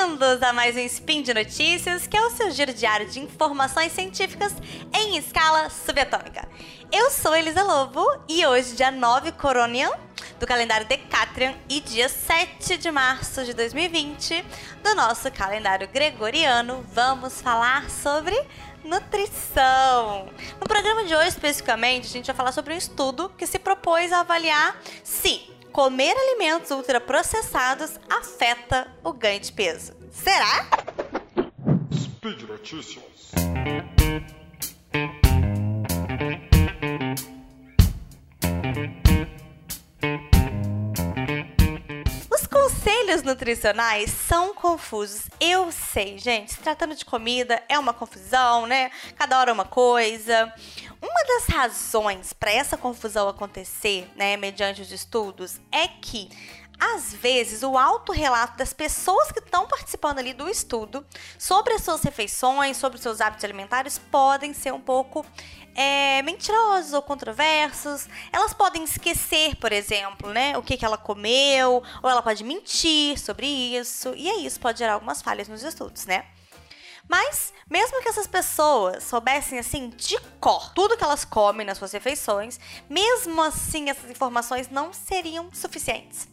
bem-vindos a mais um Spin de Notícias, que é o seu giro diário de informações científicas em escala subatômica. Eu sou Elisa Lobo e hoje, dia 9 Coronian, do calendário Decatrian, e dia 7 de março de 2020, do nosso calendário gregoriano, vamos falar sobre nutrição. No programa de hoje, especificamente, a gente vai falar sobre um estudo que se propôs a avaliar se comer alimentos ultraprocessados afeta o ganho de peso. Será? Speed Notícias. Conselhos nutricionais são confusos. Eu sei, gente. Se tratando de comida, é uma confusão, né? Cada hora é uma coisa. Uma das razões para essa confusão acontecer, né, mediante os estudos, é que às vezes, o autorrelato das pessoas que estão participando ali do estudo sobre as suas refeições, sobre os seus hábitos alimentares, podem ser um pouco é, mentirosos ou controversos. Elas podem esquecer, por exemplo, né, o que, que ela comeu, ou ela pode mentir sobre isso, e aí isso pode gerar algumas falhas nos estudos, né? Mas, mesmo que essas pessoas soubessem assim de cor tudo que elas comem nas suas refeições, mesmo assim essas informações não seriam suficientes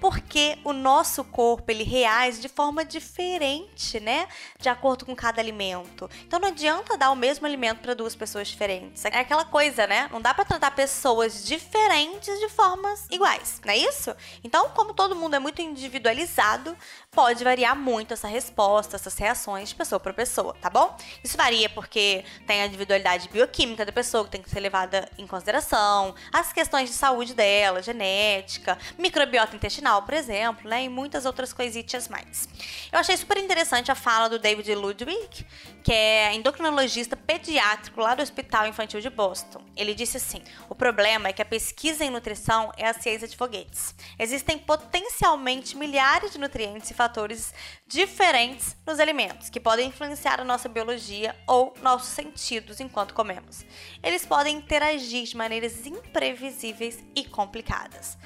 porque o nosso corpo ele reage de forma diferente, né? De acordo com cada alimento. Então não adianta dar o mesmo alimento para duas pessoas diferentes. É aquela coisa, né? Não dá para tratar pessoas diferentes de formas iguais, não é isso? Então, como todo mundo é muito individualizado, pode variar muito essa resposta, essas reações de pessoa para pessoa, tá bom? Isso varia porque tem a individualidade bioquímica da pessoa que tem que ser levada em consideração, as questões de saúde dela, genética, microbiota intestinal por exemplo, né? E muitas outras coisitas mais. Eu achei super interessante a fala do David Ludwig, que é endocrinologista pediátrico lá do Hospital Infantil de Boston. Ele disse assim: o problema é que a pesquisa em nutrição é a ciência de foguetes. Existem potencialmente milhares de nutrientes e fatores diferentes nos alimentos que podem influenciar a nossa biologia ou nossos sentidos enquanto comemos. Eles podem interagir de maneiras imprevisíveis e complicadas.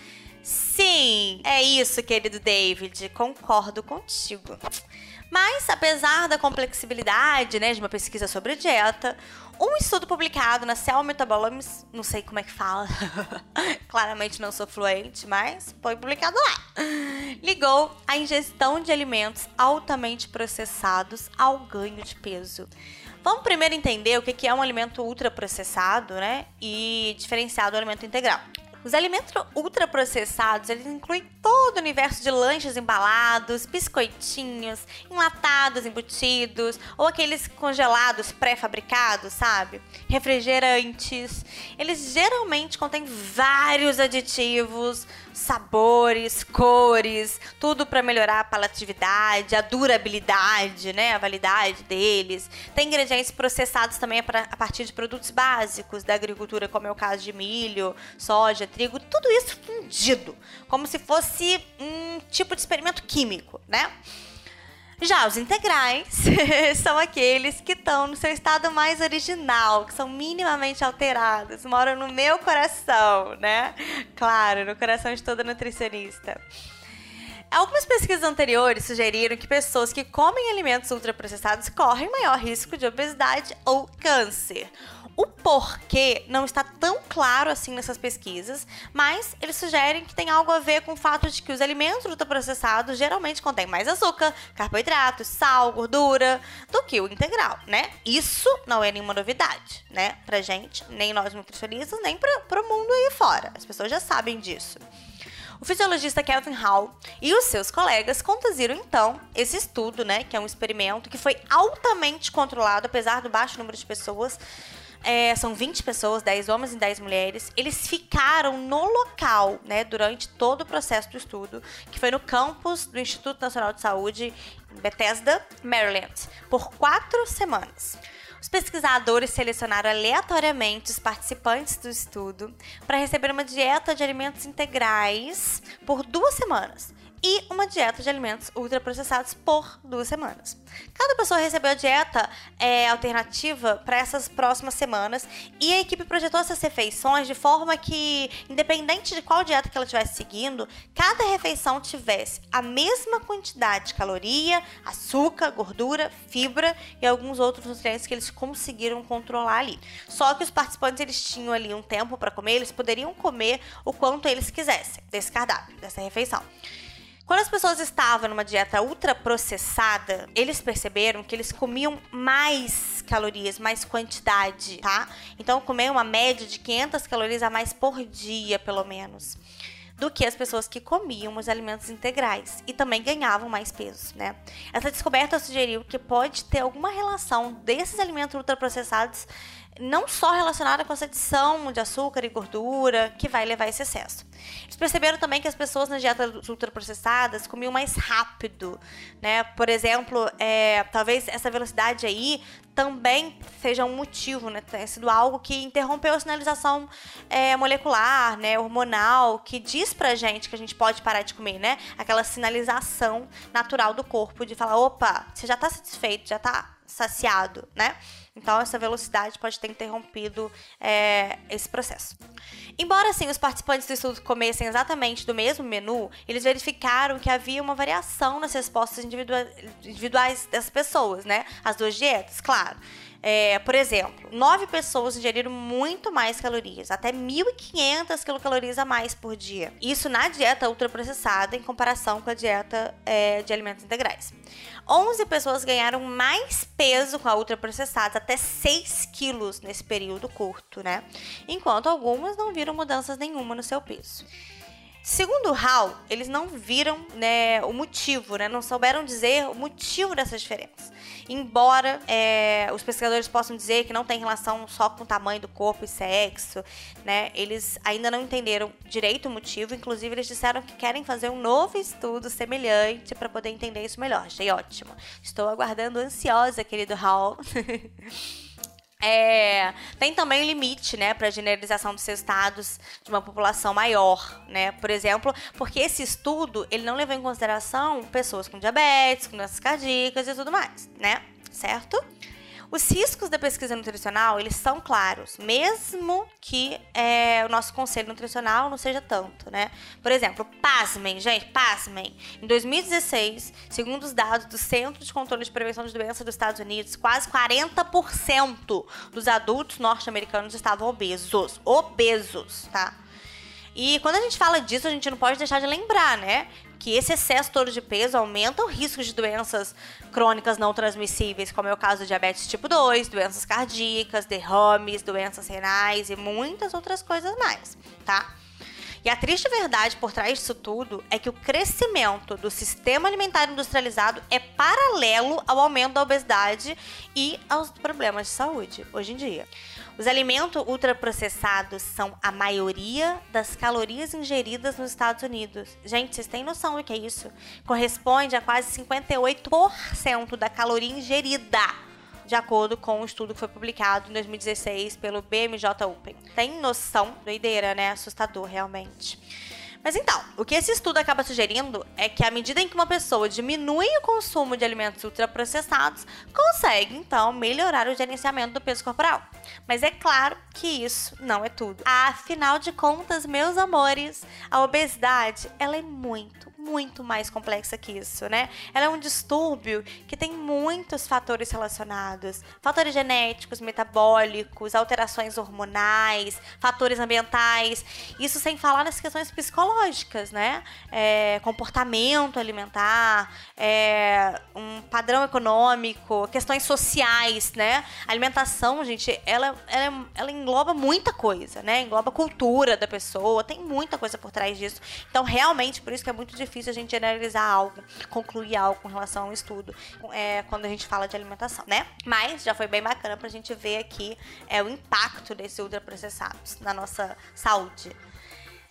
Sim, é isso, querido David. Concordo contigo. Mas, apesar da complexibilidade né, de uma pesquisa sobre dieta, um estudo publicado na Cell Metabolomics, não sei como é que fala, claramente não sou fluente, mas foi publicado lá, ligou a ingestão de alimentos altamente processados ao ganho de peso. Vamos primeiro entender o que é um alimento ultraprocessado, né? E diferenciado do alimento integral. Os alimentos ultraprocessados, eles incluem todo o universo de lanches embalados, biscoitinhos, enlatados, embutidos, ou aqueles congelados pré-fabricados, sabe? Refrigerantes. Eles geralmente contêm vários aditivos, sabores, cores, tudo para melhorar a palatividade, a durabilidade, né, a validade deles. Tem ingredientes processados também a partir de produtos básicos da agricultura, como é o caso de milho, soja, trigo, tudo isso fundido, como se fosse um tipo de experimento químico, né? Já os integrais são aqueles que estão no seu estado mais original, que são minimamente alterados, moram no meu coração, né? Claro, no coração de toda nutricionista. Algumas pesquisas anteriores sugeriram que pessoas que comem alimentos ultraprocessados correm maior risco de obesidade ou câncer. O porquê não está tão claro assim nessas pesquisas, mas eles sugerem que tem algo a ver com o fato de que os alimentos ultraprocessados geralmente contêm mais açúcar, carboidratos, sal, gordura do que o integral, né? Isso não é nenhuma novidade, né? Pra gente, nem nós nutricionistas, nem pra, pro mundo aí fora. As pessoas já sabem disso. O fisiologista Kelvin Hall e os seus colegas conduziram então esse estudo, né, que é um experimento que foi altamente controlado, apesar do baixo número de pessoas, é, são 20 pessoas, 10 homens e 10 mulheres. Eles ficaram no local, né, durante todo o processo do estudo, que foi no campus do Instituto Nacional de Saúde, em Bethesda, Maryland, por quatro semanas. Os pesquisadores selecionaram aleatoriamente os participantes do estudo para receber uma dieta de alimentos integrais por duas semanas e uma dieta de alimentos ultraprocessados por duas semanas. Cada pessoa recebeu a dieta é, alternativa para essas próximas semanas e a equipe projetou essas refeições de forma que, independente de qual dieta que ela estivesse seguindo, cada refeição tivesse a mesma quantidade de caloria, açúcar, gordura, fibra e alguns outros nutrientes que eles conseguiram controlar ali. Só que os participantes eles tinham ali um tempo para comer, eles poderiam comer o quanto eles quisessem desse cardápio, dessa refeição. Quando as pessoas estavam numa dieta ultraprocessada, eles perceberam que eles comiam mais calorias, mais quantidade, tá? Então, comer uma média de 500 calorias a mais por dia, pelo menos do que as pessoas que comiam os alimentos integrais e também ganhavam mais peso, né? Essa descoberta sugeriu que pode ter alguma relação desses alimentos ultraprocessados não só relacionada com essa adição de açúcar e gordura que vai levar a esse excesso. Eles perceberam também que as pessoas nas dietas ultraprocessadas comiam mais rápido, né? Por exemplo, é, talvez essa velocidade aí também seja um motivo, né? Tenha sido algo que interrompeu a sinalização é, molecular, né? Hormonal, que diz pra gente que a gente pode parar de comer, né? Aquela sinalização natural do corpo de falar, opa, você já tá satisfeito, já tá saciado, né? Então, essa velocidade pode ter interrompido é, esse processo. Embora, assim, os participantes do estudo comessem exatamente do mesmo menu, eles verificaram que havia uma variação nas respostas individuais das pessoas, né? As duas dietas, claro. É, por exemplo, nove pessoas ingeriram muito mais calorias, até 1.500 quilocalorias a mais por dia. Isso na dieta ultraprocessada em comparação com a dieta é, de alimentos integrais. 11 pessoas ganharam mais peso com a ultraprocessada, até 6 quilos nesse período curto, né? Enquanto algumas não viram mudanças nenhuma no seu peso. Segundo Hall, eles não viram né, o motivo, né, não souberam dizer o motivo dessas diferenças. Embora é, os pesquisadores possam dizer que não tem relação só com o tamanho do corpo e sexo, né, eles ainda não entenderam direito o motivo. Inclusive, eles disseram que querem fazer um novo estudo semelhante para poder entender isso melhor. Achei ótimo. Estou aguardando ansiosa, querido Hall. É, tem também limite, né, para a generalização dos estados de uma população maior, né? Por exemplo, porque esse estudo ele não levou em consideração pessoas com diabetes, com doenças cardíacas e tudo mais, né? Certo? Os riscos da pesquisa nutricional, eles são claros, mesmo que é, o nosso conselho nutricional não seja tanto, né? Por exemplo, pasmem, gente, pasmem. Em 2016, segundo os dados do Centro de Controle de Prevenção de Doenças dos Estados Unidos, quase 40% dos adultos norte-americanos estavam obesos. Obesos, tá? E quando a gente fala disso, a gente não pode deixar de lembrar, né? que esse excesso todo de peso aumenta o risco de doenças crônicas não transmissíveis, como é o caso do diabetes tipo 2, doenças cardíacas, derrames, doenças renais e muitas outras coisas mais, tá? E a triste verdade por trás disso tudo é que o crescimento do sistema alimentar industrializado é paralelo ao aumento da obesidade e aos problemas de saúde hoje em dia. Os alimentos ultraprocessados são a maioria das calorias ingeridas nos Estados Unidos. Gente, vocês têm noção do que é isso? Corresponde a quase 58% da caloria ingerida de acordo com um estudo que foi publicado em 2016 pelo BMJ Open. Tem noção? Doideira, né? Assustador, realmente. Mas então, o que esse estudo acaba sugerindo é que à medida em que uma pessoa diminui o consumo de alimentos ultraprocessados, consegue então melhorar o gerenciamento do peso corporal. Mas é claro que isso não é tudo. Afinal de contas, meus amores, a obesidade, ela é muito, muito mais complexa que isso, né? Ela é um distúrbio que tem muitos fatores relacionados: fatores genéticos, metabólicos, alterações hormonais, fatores ambientais. Isso sem falar nas questões psicológicas, né? É, comportamento alimentar, é, um padrão econômico, questões sociais, né? A alimentação, gente, ela, ela, ela engloba muita coisa, né? Engloba a cultura da pessoa, tem muita coisa por trás disso. Então, realmente, por isso que é muito difícil difícil a gente generalizar algo, concluir algo com relação ao estudo, é, quando a gente fala de alimentação, né? Mas já foi bem bacana pra gente ver aqui é, o impacto desses ultraprocessados na nossa saúde.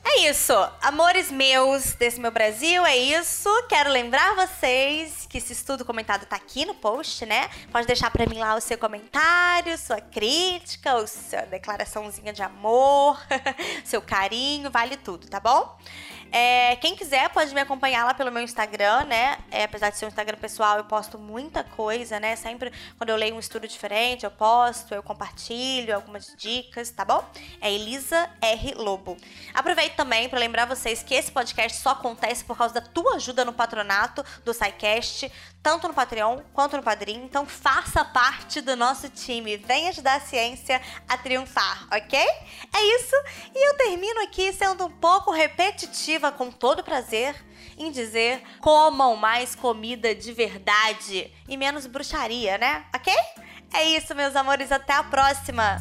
É isso, amores meus desse meu Brasil, é isso. Quero lembrar vocês que esse estudo comentado tá aqui no post, né? Pode deixar para mim lá o seu comentário, sua crítica, ou sua declaraçãozinha de amor, seu carinho, vale tudo, tá bom? É, quem quiser pode me acompanhar lá pelo meu Instagram, né? É, apesar de ser um Instagram pessoal, eu posto muita coisa, né? Sempre quando eu leio um estudo diferente, eu posto, eu compartilho algumas dicas, tá bom? É Elisa R. Lobo. Aproveito também para lembrar vocês que esse podcast só acontece por causa da tua ajuda no patronato do SciCast, tanto no Patreon quanto no Padrim. Então faça parte do nosso time. Venha ajudar a ciência a triunfar, ok? É isso. E eu termino aqui sendo um pouco repetitiva, com todo prazer, em dizer comam mais comida de verdade e menos bruxaria, né? Ok? É isso, meus amores. Até a próxima!